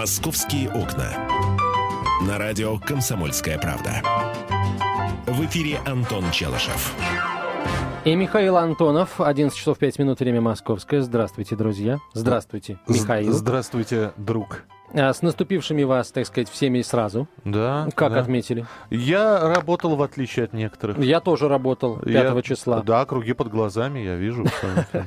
«Московские окна». На радио «Комсомольская правда». В эфире Антон Челышев. И Михаил Антонов, 11 часов 5 минут, время московское. Здравствуйте, друзья. Здравствуйте, Михаил. Здравствуйте, друг. А, с наступившими вас, так сказать, всеми сразу. Да. Как да. отметили? Я работал, в отличие от некоторых. Я тоже работал 5 Я- числа. Да, круги под глазами, я вижу.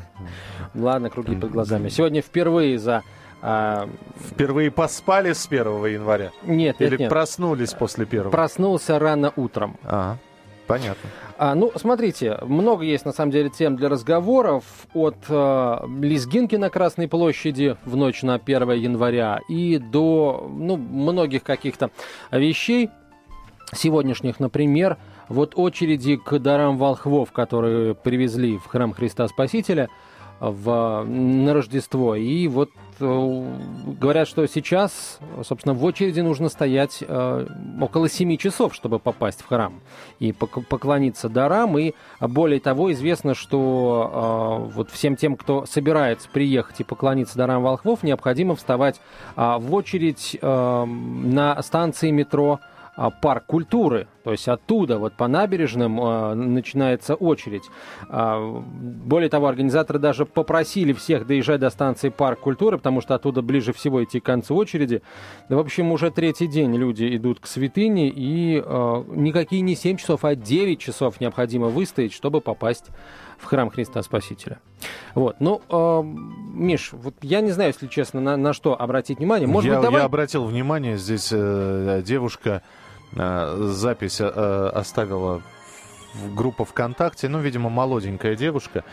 Ладно, круги под глазами. Сегодня впервые за... а, Впервые поспали с 1 января? нет, Или нет, нет. проснулись после первого? Проснулся рано утром. А, понятно. А, ну, смотрите, много есть, на самом деле, тем для разговоров. От э, лезгинки на Красной площади в ночь на 1 января и до, ну, многих каких-то вещей сегодняшних, например, вот очереди к дарам волхвов, которые привезли в храм Христа Спасителя в, на Рождество. И вот э, говорят, что сейчас, собственно, в очереди нужно стоять э, около 7 часов, чтобы попасть в храм и пок- поклониться дарам. И более того, известно, что э, вот всем тем, кто собирается приехать и поклониться дарам волхвов, необходимо вставать а, в очередь э, на станции метро парк культуры. То есть оттуда, вот по набережным, а, начинается очередь. А, Более того, организаторы даже попросили всех доезжать до станции парк культуры, потому что оттуда ближе всего идти к концу очереди. Да, в общем, уже третий день люди идут к святыне, и а, никакие не 7 часов, а 9 часов необходимо выстоять, чтобы попасть в храм Христа Спасителя. Вот, ну, э, Миш, вот я не знаю, если честно, на, на что обратить внимание. Может я, быть, давай... я обратил внимание, здесь э, девушка запись э, оставила в группу ВКонтакте, ну, видимо, молоденькая девушка.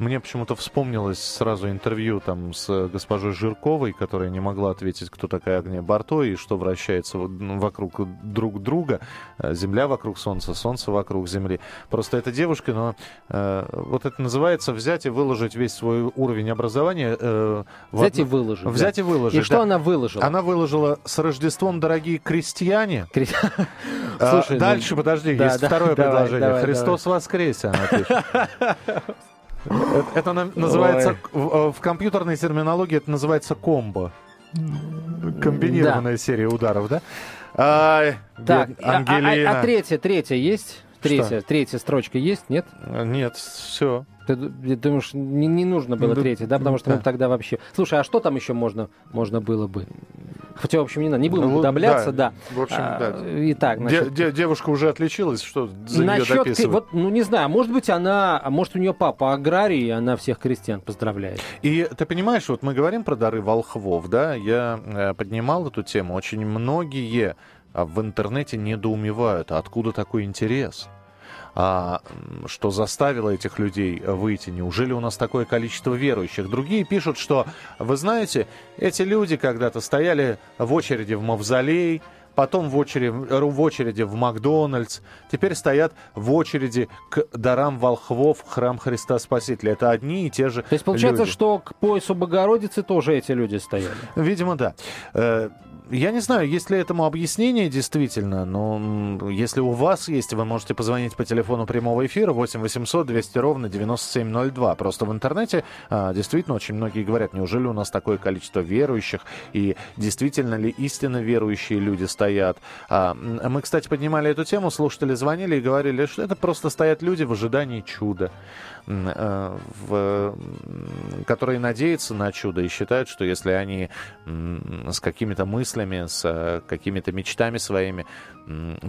Мне почему-то вспомнилось сразу интервью там с госпожой Жирковой, которая не могла ответить, кто такая Агния Барто и что вращается ну, вокруг друг друга. Э, Земля вокруг Солнца, Солнце вокруг Земли. Просто эта девушка, но э, вот это называется взять и выложить весь свой уровень образования. э, Взять и одну- выложить. да. Взять и выложить. И что да. она выложила? Она выложила «С Рождеством, дорогие крестьяне». Кри- А, Слушай, ну, Дальше, подожди, да, есть да, второе давай, предложение. давай, «Христос воскресе», она пишет. Это- Это на- называется, в в компьютерной терминологии это называется комбо. Комбинированная серия ударов, да? Так, а, а- а- третья, третья есть? Третья, третья строчка есть, нет? Нет, все. Ты, ты думаешь, не, не нужно было Да, третья, да? Потому что да. мы тогда вообще... Слушай, а что там еще можно, можно было бы? Хотя, в общем, не надо, не будем Ну, удавляться, да. да, в общем, да. Итак, Де- значит, де- Девушка уже отличилась, что за нее насчет... дописывают? Вот, ну, не знаю, может быть, она... а Может, у нее папа аграрий, и она всех крестьян поздравляет. И ты понимаешь, вот мы говорим про дары волхвов, да, я э, поднимал эту тему, очень многие а, в интернете недоумевают, а откуда такой интерес? А, что заставило этих людей выйти? Неужели у нас такое количество верующих? Другие пишут, что, вы знаете, эти люди когда-то стояли в очереди в Мавзолей, потом в очереди, в очереди в Макдональдс, теперь стоят в очереди к дарам волхвов храм Христа Спасителя. Это одни и те же То есть, получается, люди. что к поясу Богородицы тоже эти люди стояли? Видимо, да. Я не знаю, есть ли этому объяснение действительно, но если у вас есть, вы можете позвонить по телефону прямого эфира 8 800 200 ровно 9702. Просто в интернете а, действительно очень многие говорят, неужели у нас такое количество верующих, и действительно ли истинно верующие люди стоят. А, мы, кстати, поднимали эту тему, слушатели звонили и говорили, что это просто стоят люди в ожидании чуда, в, м, которые надеются на чудо и считают, что если они с какими-то мыслями, с э, какими-то мечтами своими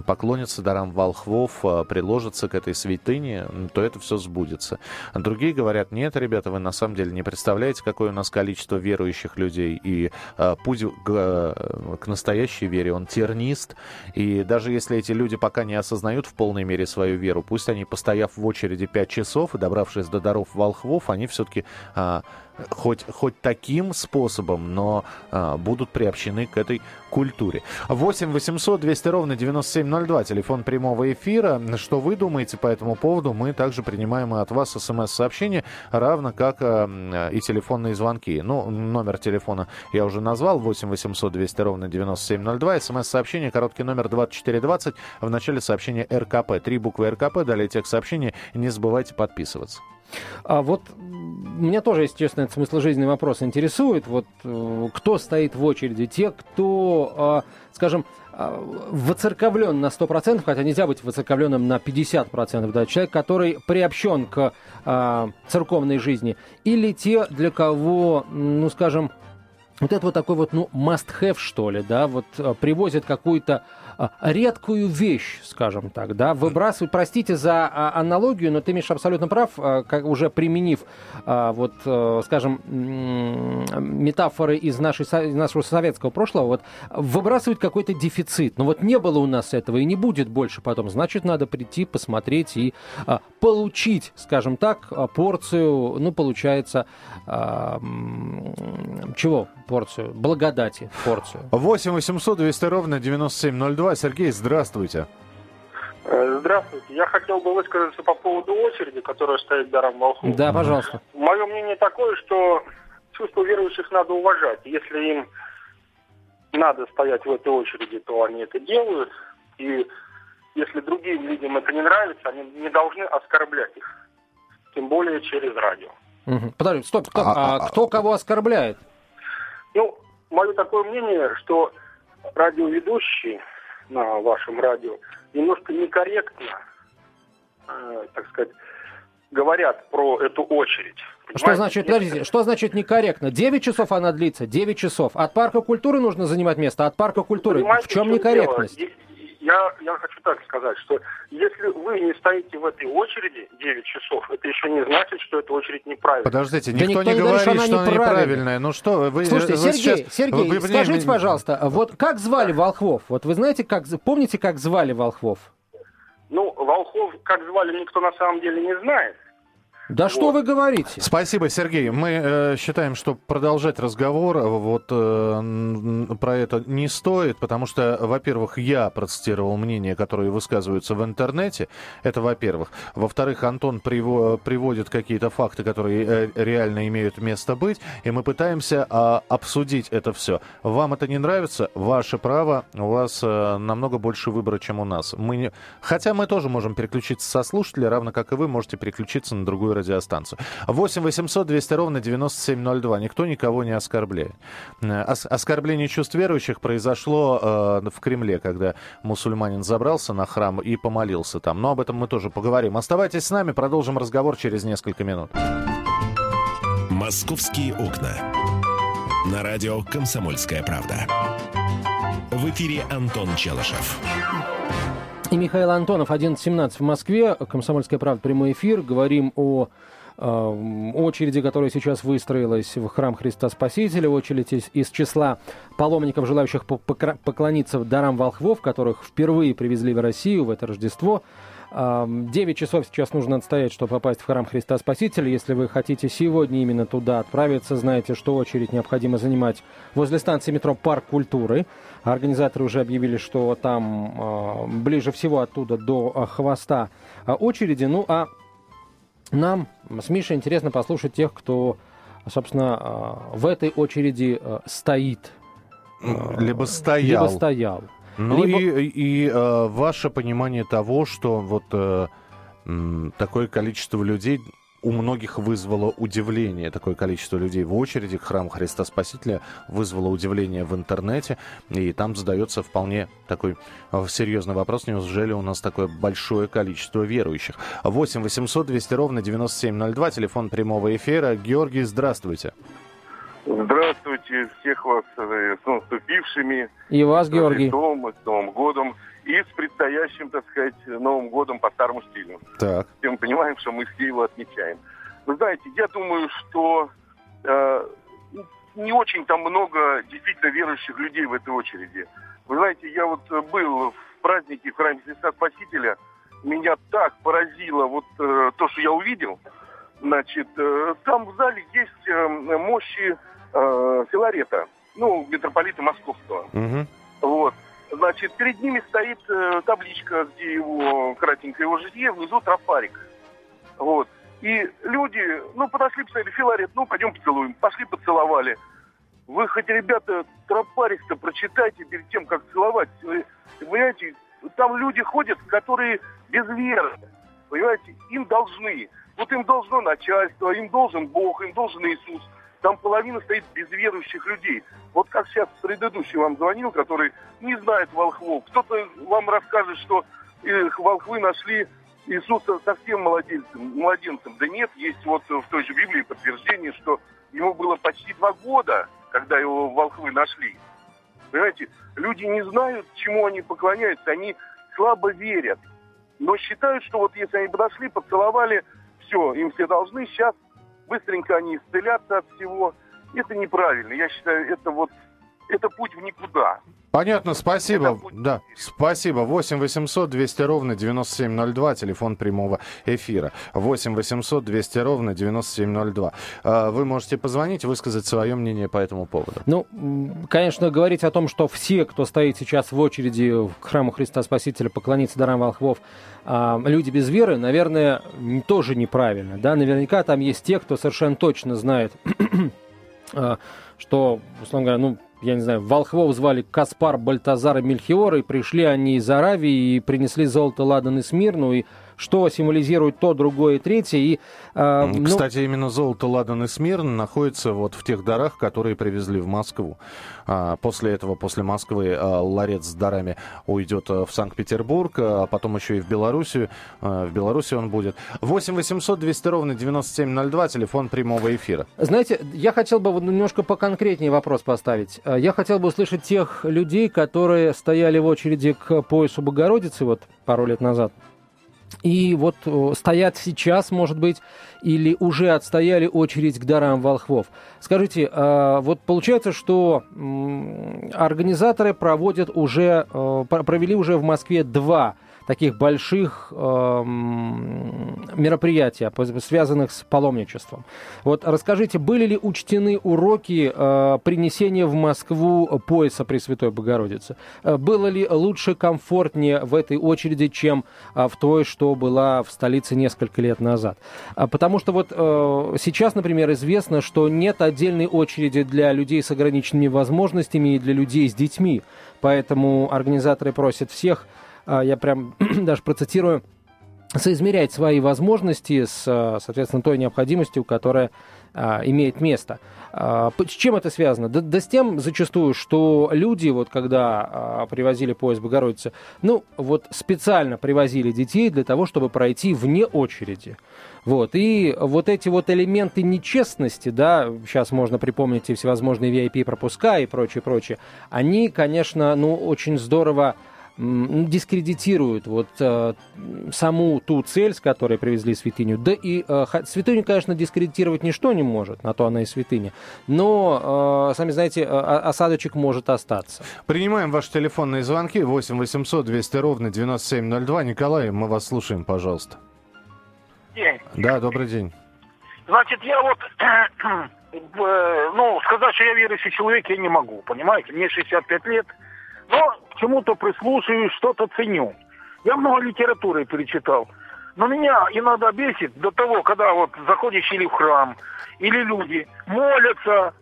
поклонятся дарам волхвов, э, приложатся к этой святыне, то это все сбудется. А другие говорят, нет, ребята, вы на самом деле не представляете, какое у нас количество верующих людей, и э, путь к, э, к настоящей вере, он тернист, и даже если эти люди пока не осознают в полной мере свою веру, пусть они, постояв в очереди 5 часов и добравшись до даров волхвов, они все-таки хоть, хоть таким способом, но а, будут приобщены к этой культуре. 8 800 200 ровно 9702, телефон прямого эфира. Что вы думаете по этому поводу? Мы также принимаем от вас смс-сообщения, равно как а, и телефонные звонки. Ну, номер телефона я уже назвал, 8 800 200 ровно 9702. СМС-сообщение, короткий номер 2420, в начале сообщения РКП. Три буквы РКП, далее текст сообщения. Не забывайте подписываться. А вот меня тоже, если честно, этот смысл жизни вопрос интересует. Вот э, кто стоит в очереди? Те, кто, а, скажем, а, воцерковлен на 100%, хотя нельзя быть воцерковленным на 50%, да, человек, который приобщен к а, церковной жизни, или те, для кого, ну, скажем, вот это вот такой вот, ну, must-have, что ли, да, вот а, привозят какую-то редкую вещь, скажем так, да, выбрасывать, простите за а, аналогию, но ты, Миша, абсолютно прав, а, как уже применив, вот, э, скажем, метафоры из, нашей, из нашего советского прошлого, вот, выбрасывать какой-то дефицит. Но вот не было у нас этого и не будет больше потом. Значит, надо прийти, посмотреть и получить, скажем так, порцию, ну, получается, чего порцию? Благодати порцию. 8 800 200 ровно 9702 Москва. Сергей, здравствуйте. Э, здравствуйте. Я хотел бы высказаться по поводу очереди, которая стоит даром волхов. Да, пожалуйста. Мое мнение такое, что чувство верующих надо уважать. Если им надо стоять в этой очереди, то они это делают. И если другим людям это не нравится, они не должны оскорблять их. Тем более через радио. Угу. Подожди, стоп, кто, а, а, а кто кого оскорбляет? Ну, мое такое мнение, что радиоведущий на вашем радио немножко некорректно, э, так сказать, говорят про эту очередь. Что значит, подождите, что значит некорректно? 9 часов она длится, 9 часов. От парка культуры нужно занимать место, от парка культуры. Понимаете, в чем некорректность? Дело? Я, я хочу так сказать, что если вы не стоите в этой очереди 9 часов, это еще не значит, что эта очередь неправильная. Подождите, никто, никто не, не говорит, что она, что она неправильная. Ну что, вы Слушайте, вы Сергей, сейчас... Сергей, вы, скажите, пожалуйста, вот как звали волхвов? Вот вы знаете, как помните, как звали волхвов? Ну, волхов, как звали, никто на самом деле не знает. Да вот. что вы говорите? Спасибо, Сергей. Мы э, считаем, что продолжать разговор э, вот э, про это не стоит, потому что, во-первых, я процитировал мнения, которые высказываются в интернете. Это, во-первых. Во-вторых, Антон приво- приводит какие-то факты, которые э, реально имеют место быть, и мы пытаемся э, обсудить это все. Вам это не нравится? Ваше право. У вас э, намного больше выбора, чем у нас. Мы не... Хотя мы тоже можем переключиться со слушателя, равно как и вы можете переключиться на другую радиостанцию. 8 800 200 ровно 9702. Никто никого не оскорбляет. Э, ос- оскорбление чувств верующих произошло э, в Кремле, когда мусульманин забрался на храм и помолился там. Но об этом мы тоже поговорим. Оставайтесь с нами, продолжим разговор через несколько минут. «Московские окна». На радио «Комсомольская правда». В эфире Антон Челышев. И Михаил Антонов, 11.17 в Москве. Комсомольская правда, прямой эфир. Говорим о э, очереди, которая сейчас выстроилась в храм Христа Спасителя, очередь из, из числа паломников, желающих поклониться дарам волхвов, которых впервые привезли в Россию в это Рождество. 9 часов сейчас нужно отстоять, чтобы попасть в храм Христа Спасителя. Если вы хотите сегодня именно туда отправиться, знаете, что очередь необходимо занимать возле станции метро Парк культуры. Организаторы уже объявили, что там э, ближе всего оттуда до э, хвоста э, очереди. Ну а нам с Мишей интересно послушать тех, кто, собственно, э, в этой очереди э, стоит. Либо стоял. Либо стоял. Ну Либо... и, и э, ваше понимание того, что вот э, такое количество людей у многих вызвало удивление. Такое количество людей в очереди к храму Христа Спасителя вызвало удивление в интернете. И там задается вполне такой э, серьезный вопрос. Неужели у нас такое большое количество верующих? 8 800 200 ровно 9702, телефон прямого эфира. Георгий, здравствуйте. Здравствуйте, всех вас э, с наступившими. И вас, Георгий. С Новым, с Новым годом. И с предстоящим, так сказать, Новым годом по старому стилю. Так. Все мы понимаем, что мы все его отмечаем. Вы знаете, я думаю, что э, не очень там много действительно верующих людей в этой очереди. Вы знаете, я вот был в празднике в храме Христа Спасителя. Меня так поразило вот э, то, что я увидел. Значит, э, там в зале есть э, мощи э, Филарета, ну, митрополита Московского. Угу. Вот. Значит, перед ними стоит э, табличка, где его, кратенько его житие, внизу трафарик. Вот. И люди, ну, подошли, посмотрели, Филарет, ну, пойдем поцелуем. Пошли, поцеловали. Вы хоть, ребята, трафарик-то прочитайте перед тем, как целовать. Вы, понимаете, там люди ходят, которые без веры. Понимаете, им должны. Вот им должно начальство, им должен Бог, им должен Иисус. Там половина стоит без верующих людей. Вот как сейчас предыдущий вам звонил, который не знает волхвов. Кто-то вам расскажет, что их волхвы нашли Иисуса совсем младенцем, младенцем. Да нет, есть вот в той же Библии подтверждение, что ему было почти два года, когда его волхвы нашли. Понимаете, люди не знают, чему они поклоняются, они слабо верят. Но считают, что вот если они подошли, поцеловали, все, им все должны, сейчас быстренько они исцелятся от всего. Это неправильно. Я считаю, это вот, это путь в никуда. Понятно, спасибо. Да, спасибо. 8 800 200 ровно 9702, телефон прямого эфира. 8 800 200 ровно 9702. А, вы можете позвонить, высказать свое мнение по этому поводу. Ну, конечно, говорить о том, что все, кто стоит сейчас в очереди к храму Христа Спасителя поклониться дарам волхвов, а, люди без веры, наверное, тоже неправильно. Да? Наверняка там есть те, кто совершенно точно знает, а, что, условно говоря, ну, я не знаю, волхвов звали Каспар, Бальтазар и Мельхиор, и пришли они из Аравии и принесли золото, ладан и смирну, и что символизирует то, другое, третье. И, э, ну... Кстати, именно золото, ладан и смирн находятся вот в тех дарах, которые привезли в Москву. А, после этого, после Москвы, а, ларец с дарами уйдет а, в Санкт-Петербург, а потом еще и в Белоруссию. А, в Беларуси он будет. 8 800 200 ровно 9702, телефон прямого эфира. Знаете, я хотел бы немножко поконкретнее вопрос поставить. Я хотел бы услышать тех людей, которые стояли в очереди к поясу Богородицы вот пару лет назад и вот стоят сейчас, может быть, или уже отстояли очередь к дарам волхвов. Скажите, а, вот получается, что организаторы проводят уже, провели уже в Москве два таких больших э, мероприятий, связанных с паломничеством. Вот расскажите, были ли учтены уроки э, принесения в Москву пояса Пресвятой Богородицы? Э, было ли лучше, комфортнее в этой очереди, чем э, в той, что была в столице несколько лет назад? А, потому что вот э, сейчас, например, известно, что нет отдельной очереди для людей с ограниченными возможностями и для людей с детьми. Поэтому организаторы просят всех а, я прям даже процитирую, соизмерять свои возможности с, а, соответственно, той необходимостью, которая а, имеет место. С чем это связано? Да, да с тем зачастую, что люди, вот когда привозили поезд Богородицы, ну, вот специально привозили детей для того, чтобы пройти вне очереди. Вот. И вот эти вот элементы нечестности, да, сейчас можно припомнить и всевозможные VIP-пропуска и прочее, прочее, они, конечно, ну, очень здорово дискредитируют вот э, саму ту цель, с которой привезли святыню. Да и э, святыню, конечно, дискредитировать ничто не может, на то она и святыня. Но, э, сами знаете, осадочек может остаться. Принимаем ваши телефонные звонки 8 800 200 ровно 9702. Николай, мы вас слушаем, пожалуйста. День. Да, добрый день. Значит, я вот, ну, сказать, что я верующий человек, я не могу, понимаете? Мне 65 лет, но чему-то прислушиваюсь, что-то ценю. Я много литературы перечитал. Но меня иногда бесит до того, когда вот заходишь или в храм, или люди молятся,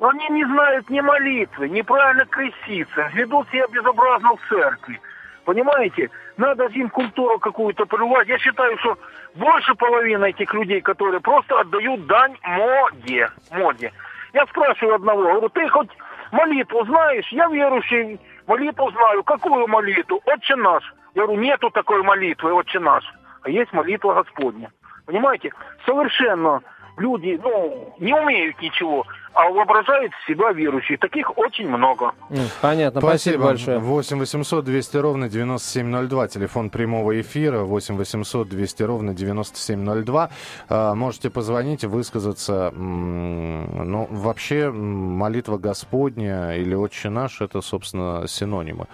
они не знают ни молитвы, неправильно креститься, ведут себя безобразно в церкви. Понимаете? Надо им культуру какую-то прививать. Я считаю, что больше половины этих людей, которые просто отдают дань моде. моде. Я спрашиваю одного, говорю, ты хоть молитву знаешь? Я верующий, Молитву знаю. Какую молитву? Отче наш. Я говорю, нету такой молитвы, Отче наш. А есть молитва Господня. Понимаете? Совершенно люди, ну, не умеют ничего, а воображают себя верующие. Таких очень много. Понятно, спасибо, спасибо большое. 8 800 200 ровно 9702, телефон прямого эфира, 8 800 200 ровно 9702. А, можете позвонить и высказаться. Ну, вообще, молитва Господня или Отче наш, это, собственно, синонимы.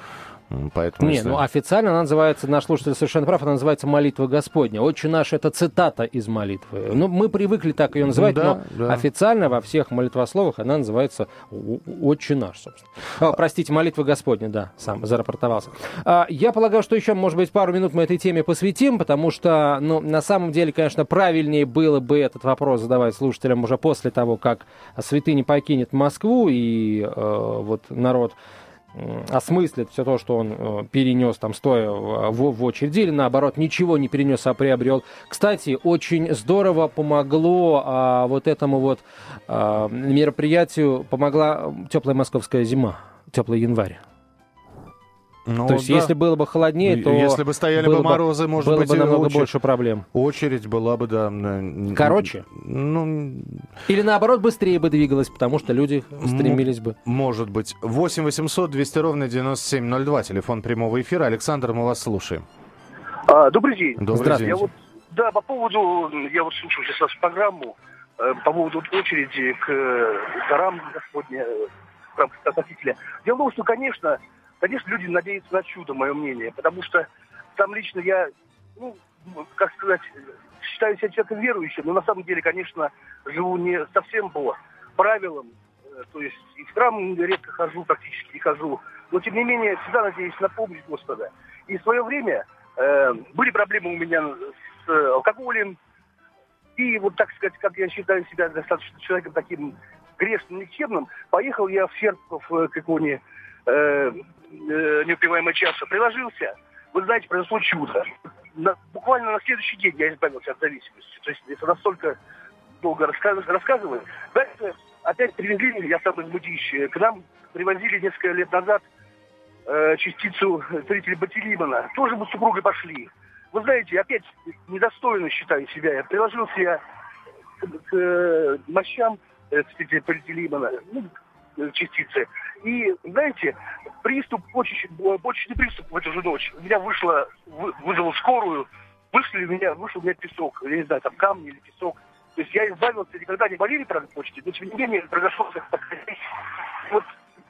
Поэтому, Не, если... ну официально она называется, наш слушатель совершенно прав, она называется «Молитва Господня». «Отче наш» — это цитата из молитвы. Ну, мы привыкли так ее называть, да, но да. официально во всех молитвословах она называется «Отче наш», собственно. О, простите, «Молитва Господня», да, сам зарапортовался. А, я полагаю, что еще, может быть, пару минут мы этой теме посвятим, потому что, ну, на самом деле, конечно, правильнее было бы этот вопрос задавать слушателям уже после того, как святыня покинет Москву, и э, вот народ осмыслит все то, что он э, перенес там стоя в, в очереди, или наоборот ничего не перенес, а приобрел. Кстати, очень здорово помогло а, вот этому вот а, мероприятию, помогла теплая московская зима, теплый январь. Ну, То есть, да. если было бы холоднее, то... Если бы стояли бы морозы, может было быть... бы намного очередь, больше проблем. Очередь была бы, да... Короче? Ну... Или наоборот, быстрее бы двигалась, потому что люди стремились бы. Может быть. 8 800 200 ровно 9702, телефон прямого эфира. Александр, мы вас слушаем. А, добрый день. Добрый Здравствуйте. день. Я вот, да, по поводу... Я вот слушаю сейчас программу. Э, по поводу очереди к э, дарам Господня, э, в рамках Дело в том, что, конечно, Конечно, люди надеются на чудо, мое мнение, потому что там лично я, ну, как сказать, считаю себя человеком верующим, но на самом деле, конечно, живу не совсем по правилам, э, то есть и в храм редко хожу, практически не хожу, но тем не менее всегда надеюсь на помощь Господа. И в свое время э, были проблемы у меня с алкоголем, и вот так сказать, как я считаю себя достаточно человеком таким грешным, никчемным, поехал я в Серпков э, к иконе э, э, неупиваемого часа, приложился, вы знаете, произошло чудо. На, буквально на следующий день я избавился от зависимости. То есть это настолько долго рассказ, рассказываю. Дальше опять привезли, я сам из Мудища, к нам привозили несколько лет назад э, частицу строителя Батилимана. Тоже мы с супругой пошли. Вы знаете, опять недостойно считаю себя. Я приложился я к, к, к мощам э, строителя Батилимана, ну, частицы. И, знаете, приступ, почечный, почечный приступ в эту же ночь. У меня вышло, вызвал скорую, вышли меня, вышел у меня песок, я не знаю, там камни или песок. То есть я избавился, никогда не болели, правда, почки, но тем не менее произошло Вот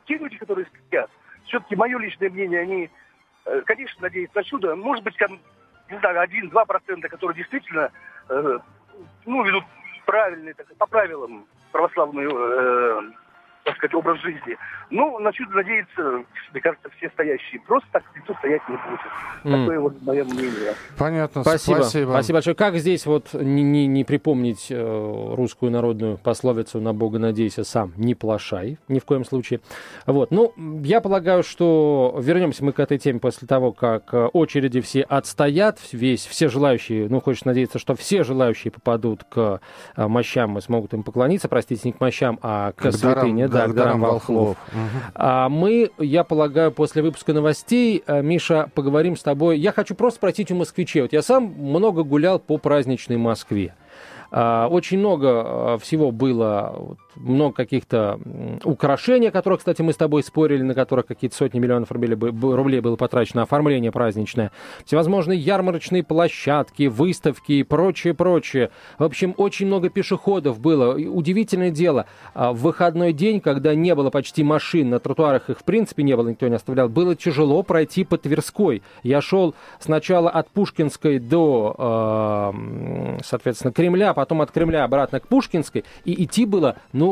те люди, которые спят, все-таки мое личное мнение, они, э, конечно, надеются на чудо. Может быть, там, не знаю, один-два процента, которые действительно, э, ну, ведут правильные, так, по правилам православную э, так сказать, образ жизни. Ну, на чудо надеяться, мне кажется, все стоящие. Просто так никто стоять не будет. Mm. Такое вот мое мнение. Понятно, спасибо. Спасибо, спасибо большое. Как здесь вот не, не, не припомнить э, русскую народную пословицу «на Бога надейся сам, не плашай» ни в коем случае. Вот, ну, я полагаю, что вернемся мы к этой теме после того, как э, очереди все отстоят, весь, все желающие, ну, хочешь надеяться, что все желающие попадут к э, мощам и смогут им поклониться, простите, не к мощам, а к, к святыне, да, Даром Волхлов. Угу. А мы, я полагаю, после выпуска новостей, э, Миша, поговорим с тобой. Я хочу просто спросить у москвичей. Вот я сам много гулял по праздничной Москве. А, очень много а, всего было, много каких-то украшений, о которых, кстати, мы с тобой спорили, на которых какие-то сотни миллионов рублей, было потрачено, оформление праздничное, всевозможные ярмарочные площадки, выставки и прочее, прочее. В общем, очень много пешеходов было. Удивительное дело, а, в выходной день, когда не было почти машин, на тротуарах их в принципе не было, никто не оставлял, было тяжело пройти по Тверской. Я шел сначала от Пушкинской до, соответственно, Кремля, потом от Кремля обратно к Пушкинской, и идти было, ну,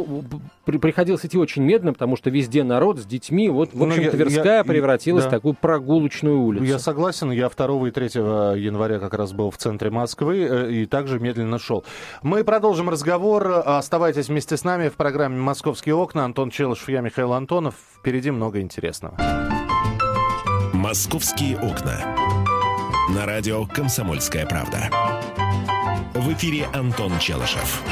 при, приходилось идти очень медленно, потому что везде народ с детьми, вот, в ну, общем, ну, Тверская я, превратилась да. в такую прогулочную улицу. Я согласен, я 2 и 3 января как раз был в центре Москвы э, и также медленно шел. Мы продолжим разговор, оставайтесь вместе с нами в программе «Московские окна». Антон Челышев, я Михаил Антонов. Впереди много интересного. «Московские окна». На радио «Комсомольская правда». В эфире Антон Челышев.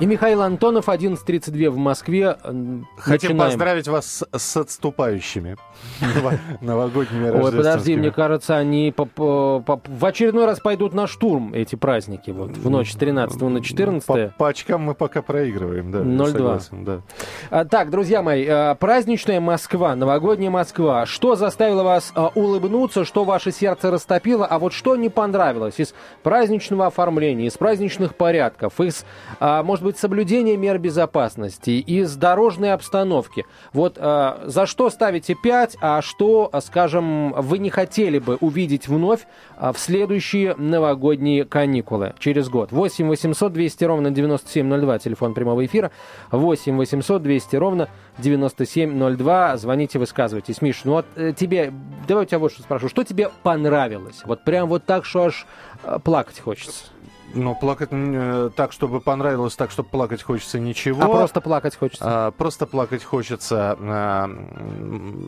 И Михаил Антонов, 11.32 в Москве. Хотим Начинаем. поздравить вас с, с отступающими новогодними Ой, подожди, мне кажется, они по, в очередной раз пойдут на штурм, эти праздники, вот, в ночь с 13 на 14. По, по очкам мы пока проигрываем, да. 0-2. Да. А, так, друзья мои, а, праздничная Москва, новогодняя Москва. Что заставило вас а, улыбнуться, что ваше сердце растопило, а вот что не понравилось из праздничного оформления, из праздничных порядков, из, может быть, быть соблюдение мер безопасности, из дорожной обстановки. Вот э, за что ставите 5, а что, скажем, вы не хотели бы увидеть вновь э, в следующие новогодние каникулы через год? 8 800 200 ровно 9702, телефон прямого эфира. 8 800 200 ровно 9702. Звоните, высказывайтесь. Миш, ну вот э, тебе, давай у тебя вот что спрошу. Что тебе понравилось? Вот прям вот так, что аж э, плакать хочется. Но плакать э, так, чтобы понравилось, так, чтобы плакать хочется ничего. А просто плакать хочется? А, просто плакать хочется. А,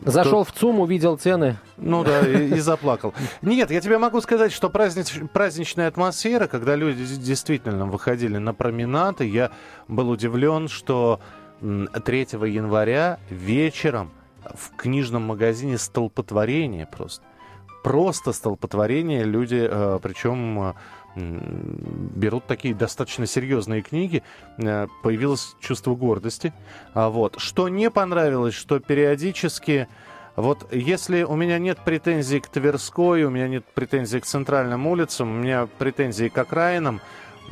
Зашел то... в ЦУМ, увидел цены. Ну да, и, и заплакал. Нет, я тебе могу сказать, что празднич, праздничная атмосфера, когда люди действительно выходили на променады, я был удивлен, что 3 января вечером в книжном магазине столпотворение просто. Просто столпотворение. Люди, э, причем берут такие достаточно серьезные книги, э, появилось чувство гордости. А вот. Что не понравилось, что периодически... Вот если у меня нет претензий к Тверской, у меня нет претензий к центральным улицам, у меня претензии к окраинам,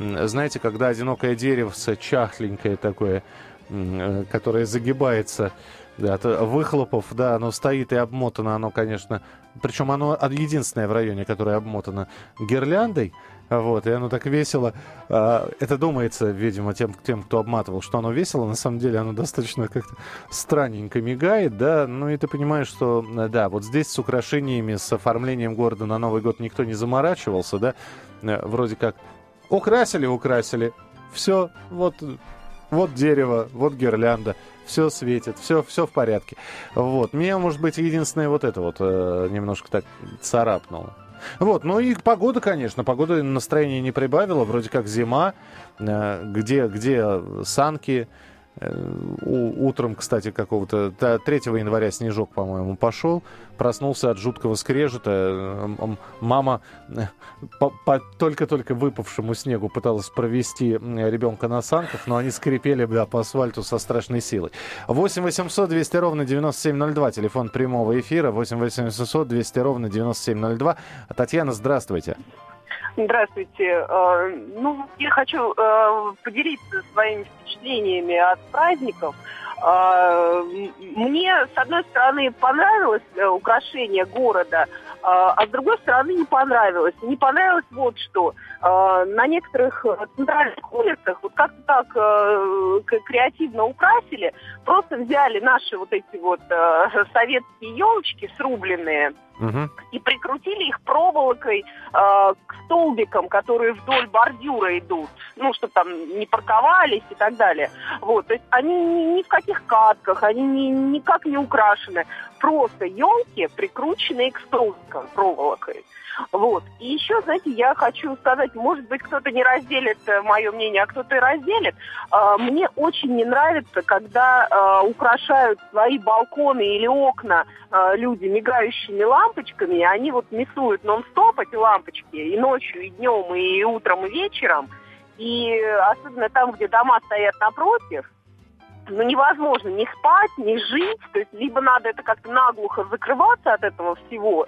знаете, когда одинокое деревце, чахленькое такое, э, которое загибается от выхлопов, да, оно стоит и обмотано, оно, конечно, причем оно единственное в районе, которое обмотано гирляндой, вот, и оно так весело. А, это думается, видимо, тем, тем, кто обматывал, что оно весело. На самом деле оно достаточно как-то странненько мигает, да. Ну и ты понимаешь, что, да, вот здесь с украшениями, с оформлением города на Новый год никто не заморачивался, да. Э, вроде как украсили, украсили. Все, вот, вот дерево, вот гирлянда все светит, все, все в порядке. Вот. Меня, может быть, единственное вот это вот э, немножко так царапнуло. Вот, ну и погода, конечно, погода настроение не прибавила, вроде как зима, э, где, где санки, утром, кстати, какого-то 3 января снежок, по-моему, пошел. Проснулся от жуткого скрежета. Мама э, по, по только-только выпавшему снегу пыталась провести ребенка на санках, но они скрипели да, по асфальту со страшной силой. 8 800 200 ровно 9702. Телефон прямого эфира. 8 800 200 ровно 9702. Татьяна, здравствуйте. Здравствуйте. Э, ну, я хочу э, поделиться своими впечатлениями от праздников. Э, мне, с одной стороны, понравилось украшение города, а с другой стороны не понравилось. Не понравилось вот что. На некоторых центральных улицах вот как-то так креативно украсили, просто взяли наши вот эти вот советские елочки срубленные, угу. и прикрутили их проволокой э, к столбикам, которые вдоль бордюра идут, ну, чтобы там не парковались и так далее. Вот, то есть они ни, ни в каких катках, они ни, никак не украшены, просто елки, прикрученные к столбикам проволокой. Вот. И еще, знаете, я хочу сказать, может быть, кто-то не разделит э, мое мнение, а кто-то и разделит. А, мне очень не нравится, когда а, украшают свои балконы или окна а, люди мигающими лампочками, и они вот мясуют нон-стоп эти лампочки и ночью, и днем, и утром, и вечером. И особенно там, где дома стоят напротив, ну, невозможно ни спать, ни жить. То есть либо надо это как-то наглухо закрываться от этого всего,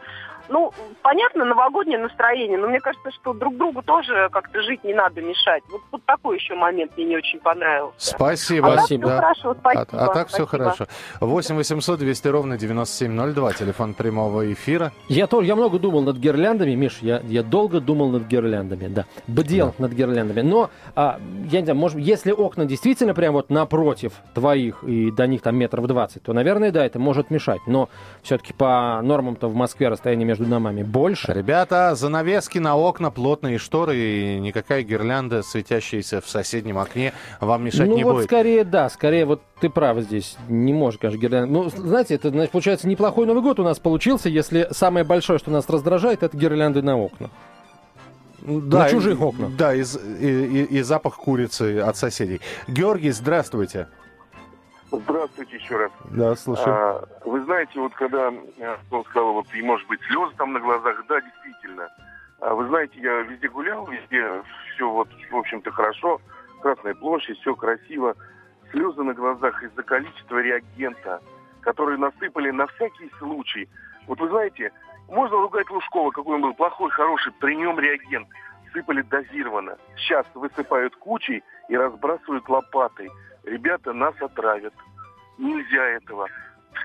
ну, понятно, новогоднее настроение, но мне кажется, что друг другу тоже как-то жить не надо мешать. Вот, вот такой еще момент мне не очень понравился. Спасибо. А спасибо. Так хорошо, спасибо. А, а так все хорошо. 8 800 200 ровно 9702, телефон прямого эфира. Я тоже, я много думал над гирляндами, Миш, я, я долго думал над гирляндами, да. Бдел да. над гирляндами. Но, а, я не знаю, может, если окна действительно прямо вот напротив твоих и до них там метров 20, то, наверное, да, это может мешать. Но все-таки по нормам-то в Москве расстояние между домами больше. Ребята, занавески на окна, плотные шторы и никакая гирлянда, светящаяся в соседнем окне, вам мешать ну, не вот будет. скорее, да, скорее вот ты прав здесь. Не может, конечно, гирлянда. Ну, знаете, это, значит, получается, неплохой Новый год у нас получился, если самое большое, что нас раздражает, это гирлянды на окна. Да, на чужих окнах. Да, и, и, и, и запах курицы от соседей. Георгий, здравствуйте. Здравствуйте еще раз. Да, слушаю. А, вы знаете, вот когда э, он сказал, вот, и может быть слезы там на глазах, да, действительно. А, вы знаете, я везде гулял, везде все вот, в общем-то, хорошо. Красная площадь, все красиво. Слезы на глазах из-за количества реагента, которые насыпали на всякий случай. Вот вы знаете, можно ругать Лужкова, какой он был плохой, хороший, при нем реагент. Сыпали дозированно. Сейчас высыпают кучей и разбрасывают лопатой ребята нас отравят. Нельзя этого.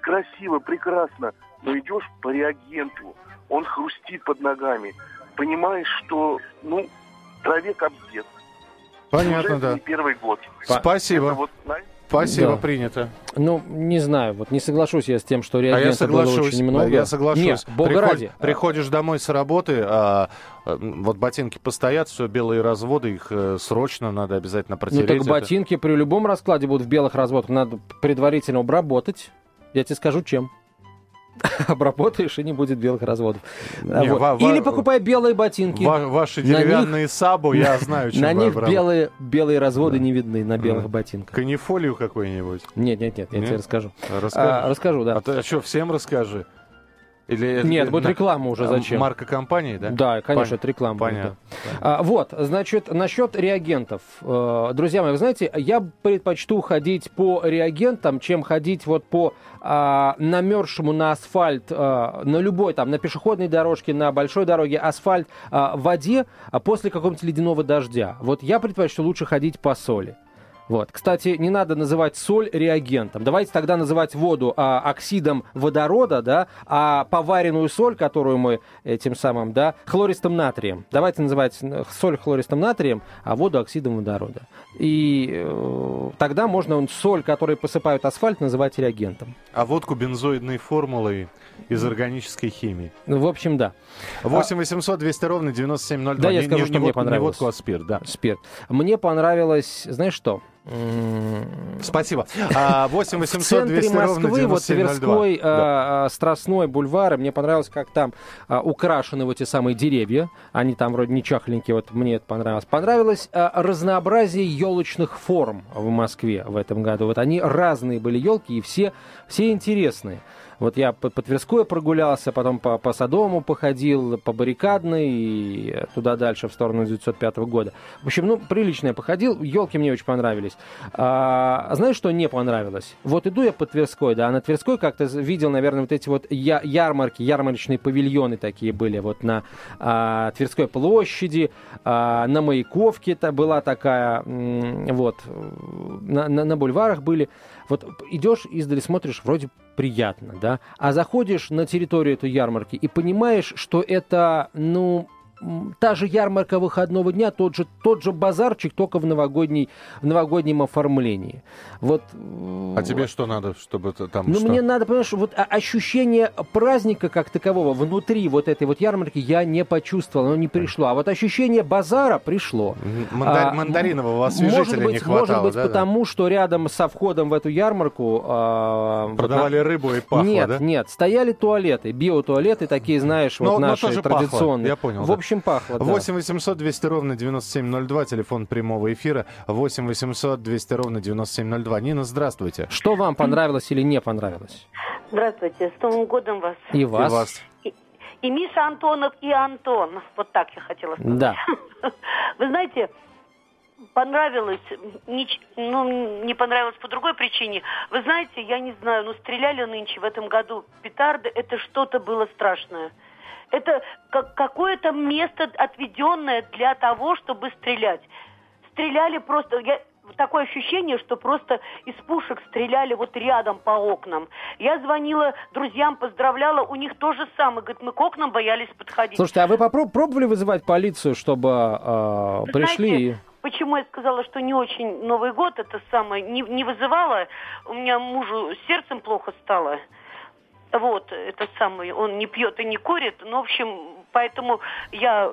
Красиво, прекрасно, но идешь по реагенту, он хрустит под ногами. Понимаешь, что, ну, траве объект. Понятно, Уже да. Не первый год. Спасибо. Это вот, Спасибо, Да. принято. Ну, не знаю, вот не соглашусь я с тем, что А я реагентов было соглашусь. очень много. Я соглашусь. Нет, бога Приход- ради. Приходишь домой с работы, а, а, вот ботинки постоят, все белые разводы, их э, срочно надо обязательно Ну, протереть. так Это- ботинки при любом раскладе будут в белых разводах. Надо предварительно обработать. Я тебе скажу, чем. Обработаешь, и не будет белых разводов. А Не, вот. ва- Или покупай белые ботинки. Ва- ваши На них- деревянные сабу, я знаю, чем На них белые, белые разводы не видны на белых Мгм. ботинках. Канифолию какой-нибудь. Нет, нет, нет, я Нет? тебе расскажу. А, расскажу, да. А ты что, всем расскажи? Или это- Нет, будет на- реклама уже а, зачем? Марка компании, да? Да, конечно, Пон- это реклама. будет, Понятно. да. А, вот, значит, насчет реагентов. Э, Друзья мои, вы знаете, я предпочту ходить по реагентам, чем ходить вот по а, намерзшему на асфальт, а, на любой, там, на пешеходной дорожке, на большой дороге асфальт, а, в воде а после какого-нибудь ледяного дождя. Вот я предпочту лучше ходить по соли. Вот. Кстати, не надо называть соль реагентом. Давайте тогда называть воду а, оксидом водорода, да, а поваренную соль, которую мы этим самым, да, хлористым натрием. Давайте называть э, соль хлористым натрием, а воду оксидом водорода. И э, тогда можно соль, которой посыпают асфальт, называть реагентом. А водку бензоидной формулой из органической химии. Ну, В общем, да. 8 800 200 ровно 9702. Да, я Не- скажу, не- что не мне Не понравилось. водку, а спирт, да. Спирт. Мне понравилось, знаешь что? Спасибо. А, 8 В 800 центре 200 ровно Москвы, вот 9702. Тверской, Да. а, а, Страстной бульвар, и мне понравилось, как там а, украшены вот эти самые деревья. Они там вроде не чахленькие, вот мне это понравилось. Понравилось а, разнообразие елочных форм в Москве в этом году. Вот они разные были елки, и все, все интересные. Вот я по, по Тверской прогулялся, потом по, по Садовому походил, по Баррикадной и туда дальше, в сторону 905 года. В общем, ну, прилично я походил, елки мне очень понравились. А, знаешь, что не понравилось? Вот иду я по Тверской, да, а на Тверской как-то видел, наверное, вот эти вот я- ярмарки, ярмарочные павильоны такие были вот на а, Тверской площади, а, на Маяковке -то была такая, вот, на, на- на бульварах были. Вот идешь издали, смотришь, вроде приятно, да, а заходишь на территорию этой ярмарки и понимаешь, что это, ну, та же ярмарка выходного дня, тот же, тот же базарчик, только в, новогодней, в новогоднем оформлении. Вот, А тебе что надо, чтобы там ну, что? мне надо, понимаешь, вот а- ощущение праздника как такового внутри вот этой вот ярмарки я не почувствовал, оно не пришло. А вот ощущение базара пришло. Мандар- А, мандаринового Может освежителя быть, не хватало, может быть да, да? потому, что рядом со входом в эту ярмарку... а, вот Продавали на- рыбу и пахло, нет, да? нет, стояли туалеты, биотуалеты такие, знаешь, Но- вот но наши пахло, традиционные. я понял, В да. Общем, пахло, да. 8 800 200 ровно 9702, телефон прямого эфира. 8 800 200 ровно 9702. Нина, здравствуйте. Что вам понравилось или не понравилось? Здравствуйте, с Новым годом вас. И вас? И вас. И, и Миша Антонов, и Антон. Вот так я хотела сказать. Да. Вы знаете, понравилось, нич- ну, не понравилось по другой причине. Вы знаете, я не знаю, ну, стреляли нынче в этом году петарды, это что-то было страшное. Это как какое-то место, отведенное для того, чтобы стрелять. Стреляли просто... Я, такое ощущение, что просто из пушек стреляли вот рядом по окнам. Я звонила друзьям, поздравляла, у них то же самое. Говорит, мы к окнам боялись подходить. Слушайте, а вы попро- пробовали вызывать полицию, чтобы э, пришли знаете. Почему я сказала, что не очень Новый год это самое не, не вызывала? У меня мужу сердцем плохо стало. Вот, это самое, он не пьет и не курит. Ну, в общем, поэтому я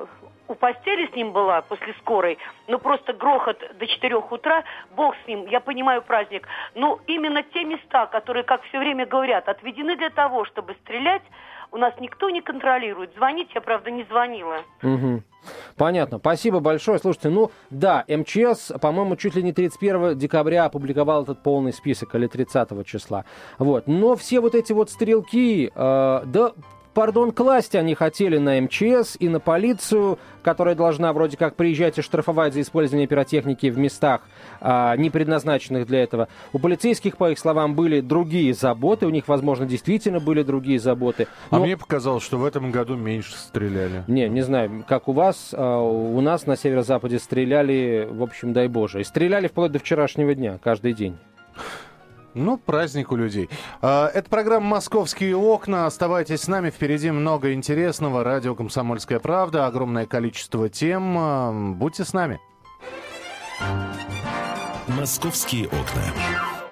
у постели с ним была после скорой, ну просто грохот до 4 утра, бог с ним, я понимаю праздник. Но именно те места, которые, как все время говорят, отведены для того, чтобы стрелять, у нас никто не контролирует. Звонить я, правда, не звонила. Мгм. Понятно. Спасибо большое. Слушайте, ну да, МЧС, по-моему, чуть ли не 31 декабря опубликовал этот полный список или 30 числа. Вот. Но все вот эти вот стрелки, э, да, пардон, класть они хотели на МЧС и на полицию, которая должна вроде как приезжать и штрафовать за использование пиротехники в местах, а, не предназначенных для этого. У полицейских, по их словам, были другие заботы, у них, возможно, действительно были другие заботы. А Но- мне показалось, что в этом году меньше стреляли. не, не знаю, как у вас, а у нас на северо-западе стреляли, в общем, дай боже. И стреляли вплоть до вчерашнего дня, каждый день. Ну, праздник у людей. А, Это программа «Московские окна». Оставайтесь с нами. Впереди много интересного. Радио «Комсомольская правда». Огромное количество тем. А, Будьте с нами. «Московские окна».